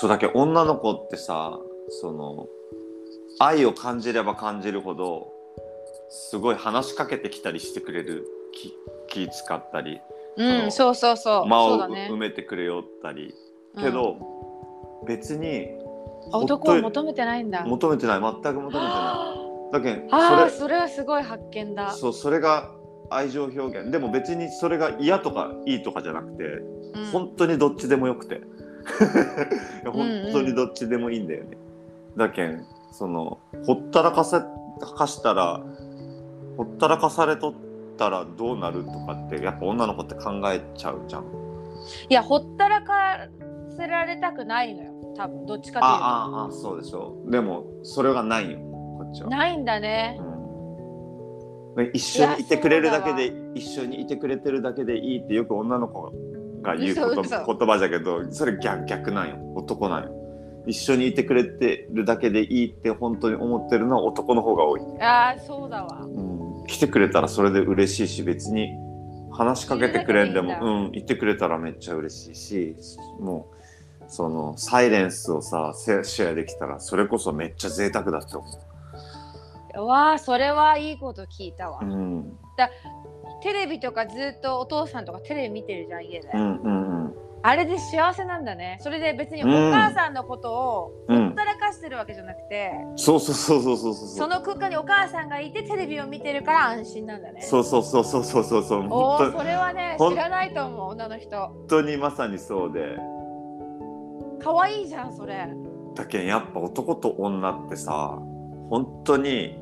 そうだけど女の子ってさその愛を感じれば感じるほどすごい話しかけてきたりしてくれる気気使ったりうん、そうそうそう。間をそうだね埋。めてくれよったり、けど、別にあ男を求めてないんだ。求めてない全く求めてないだけどああ、そそれはすごい発見だ。れそうそれが愛情表現でも別にそれが嫌とかいいとかじゃなくて、うん本当にどっちでもよくて 本当にどっちでもいいんだよね、だけんそのほったらかせかしたらほったらかされとったらどうなるとかってやっぱ女の子って考えちゃうじゃんいや、ほったらかせられたくないのよ。多分どっちかというと。ああああそうでしょでもそれがないよこっちは、ないんだね。うん、一緒にいてくれるだけでい一緒にいてくれてるだけでいいってよく女の子が言う言葉だけどそれ逆逆なんよ。男なんよ。一緒にいてくれてるだけでいいって本当に思ってるのは男の方が多い、ああ、そうだわ。うん、来てくれたらそれで嬉しいし別に話しかけてくれんでもうん言ってくれたらめっちゃ嬉しいしもうそのサイレンスをさシェアできたらそれこそめっちゃ贅沢だって思わあ、それはいいこと聞いたわ。う、うん、テレビとかずっとお父さんとかテレビ見てるじゃん、家で。うんうんうんあれで幸せなんだね。それで別におうん母さんのことをうんほったらかしてるわけじゃなくて、そうそうそうそうそうそうその空間にお母さんがいてテレビを見てるから安心なんだね。そうそうそうそうそうそうそうおそれはね、知らないと思う、女の人。当にまさにそうで可愛いじゃん、それ。だけんやっぱ男と女ってさ本当に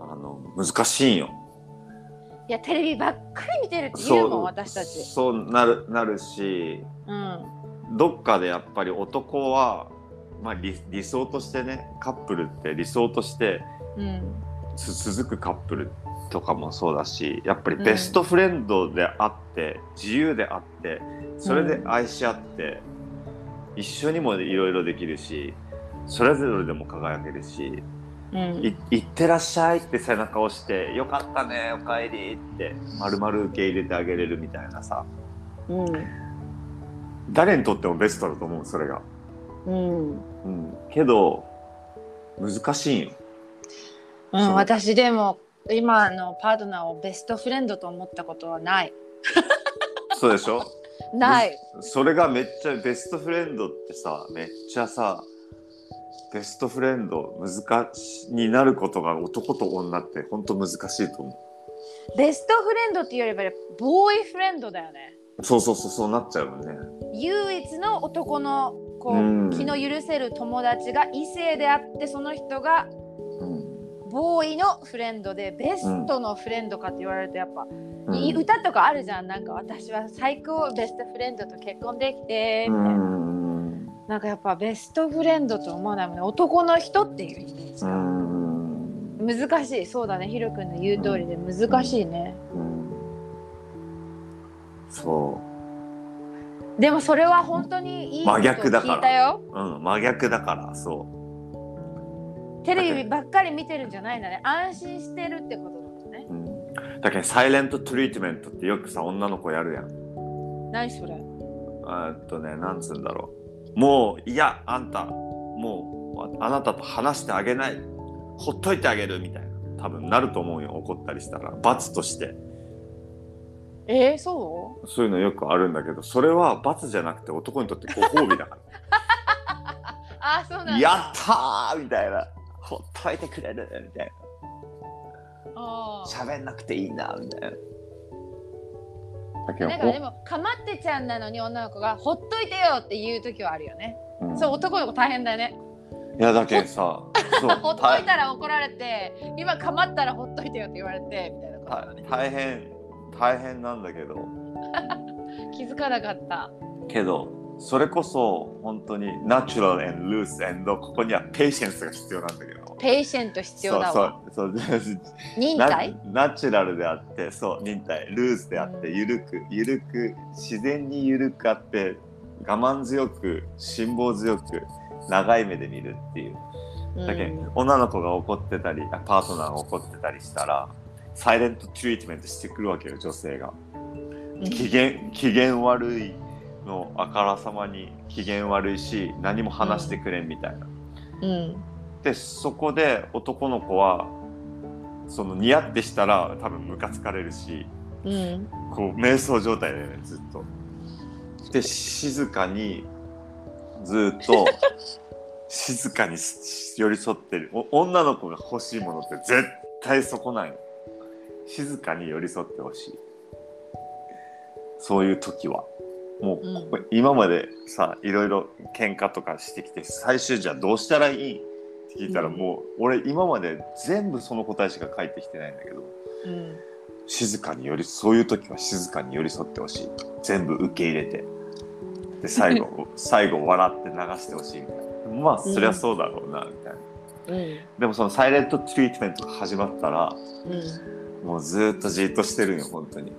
あの難しいんよいや、テレビばっかり見てるって言うもん、私たち。そうなるなるしうん。どっかでやっぱり男は、まあ、理理想としてねカップルって理想としてうん。つ続くカップルとかもそうだしやっぱりベストフレンドであって、自由であってそれで愛し合って、一緒にもいろいろできるしそれぞれでも輝けるしうんい「いってらっしゃい」って背中を押して「よかったねおかえり」って丸々受け入れてあげれるみたいなさうん。誰にとってもベストだと思うそれが。うん。うん、けど難しいんよ。うん、私でも今のパートナーをベストフレンドと思ったことはない。そうでしょ？ない。それがめっちゃベストフレンドってさめっちゃさベストフレンド難しになることが男と女って本当難しいと思ベストフレンドっていうよりはボーイフレンドだよね。うそうそうそうそうなっちゃうよね。唯一の男のこう、うん。気の許せる友達が異性であってその人がうん。ボーイのフレンドでベストのフレンドかって言われるとやっぱ、うん。いい歌とかあるじゃん。なんか私は最高ベストフレンドと結婚できてみたいな、うんなんかやっぱベストフレンドと思わないもんね。男の人っていうイメージ。うが、ん難しい。そうだね。ヒロ君の言う通りで難しいね、うん。そでもそれは本当にいい真逆だから聞いたよ。う、うん、真逆だから。そテレビばっかり見てるんじゃないんだね。安心してるってことだもんね。う、うん、だけどサイレントトリートメントってよくさ女の子やるやん。何それ？えっとね、なんつうんだろう。もう、いや、あんた、もう、ああなたと話してあげない。ほっといてあげるみたいな。多分なると思うよ、怒ったりしたら。罰として。えー、そそういうのよくあるんだけど、それは罰じゃなくて男にとってご褒美だかう あそうなんら。だやったーみたいな。ほっといてくれるみたいあな。喋んなくていいな、みたいな。だけどなんかでもかまってちゃんなのに女の子がほっといてよって言う時はあるよね、おうん。そう男の子大変だよね。いや、だけどさ、ほっといたら怒られて今かまったらほっといてよって言われてみたいなことだね。た大変、大変なんだけど。気づかなかった。けどそれこそ本当にナチュラル and loose and ここにはペーシェンスが必要なんだけど。patient 必要だわ。そうそう。そう。忍耐？ナチュラルであってそう忍耐。ルーズであってゆるくゆるく自然にゆるくあって我慢強く辛抱強く長い目で見るっていう。だけど、女の子が怒ってたりあパートナーが怒ってたりしたら silent treatment してくるわけよ女性が。うん。機嫌機嫌悪いのあからさまに機嫌悪いし何も話してくれんみたいな。うん。でそこで男の子はそのニヤってしたら多分ムカつかれるしうん。こう瞑想状態だよねずっと。で静かにずっと 静かに寄り添ってる。お女の子が欲しいものって絶対そこないの。静かに寄り添ってほしい。そういう時はもう、うん。これ今までさいろいろ喧嘩とかしてきて最終じゃあどうしたらいいって聞いたらうん。もう、俺今まで全部その答えしか返ってきてないんだけどうん。静かに寄りそういう時は静かに寄り添ってほしい。全部受け入れて。で 最後最後笑って流してほしいみたいな。まあそりゃそうだろうなみたいな、うん。でもそのサイレントトリートメントが始まったらうんもうずっとじっとしてるんよ本当に。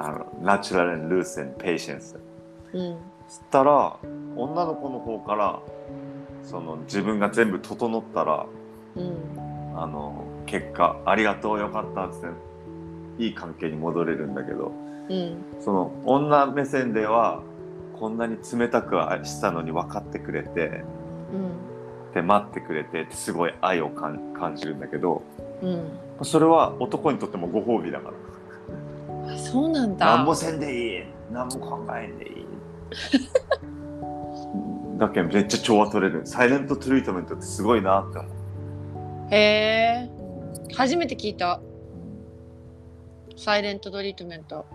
あのナチュラル and loose and patience うん。つったら女の子の方からその自分が全部整ったらうん。あの結果ありがとうよかったっつっていい関係に戻れるんだけどうん。その女目線ではこんなに冷たくしたのに分かってくれてうん。で待ってくれてすごい愛を感感じるんだけどうん。それは男にとってもご褒美だから。あそうなんだ。何もせんでいい。何も考えんでいい。だけどめっちゃ調和取れる。サイレントトリートメントってすごいなって思う。へえ。初めて聞いた。サイレントトリートメント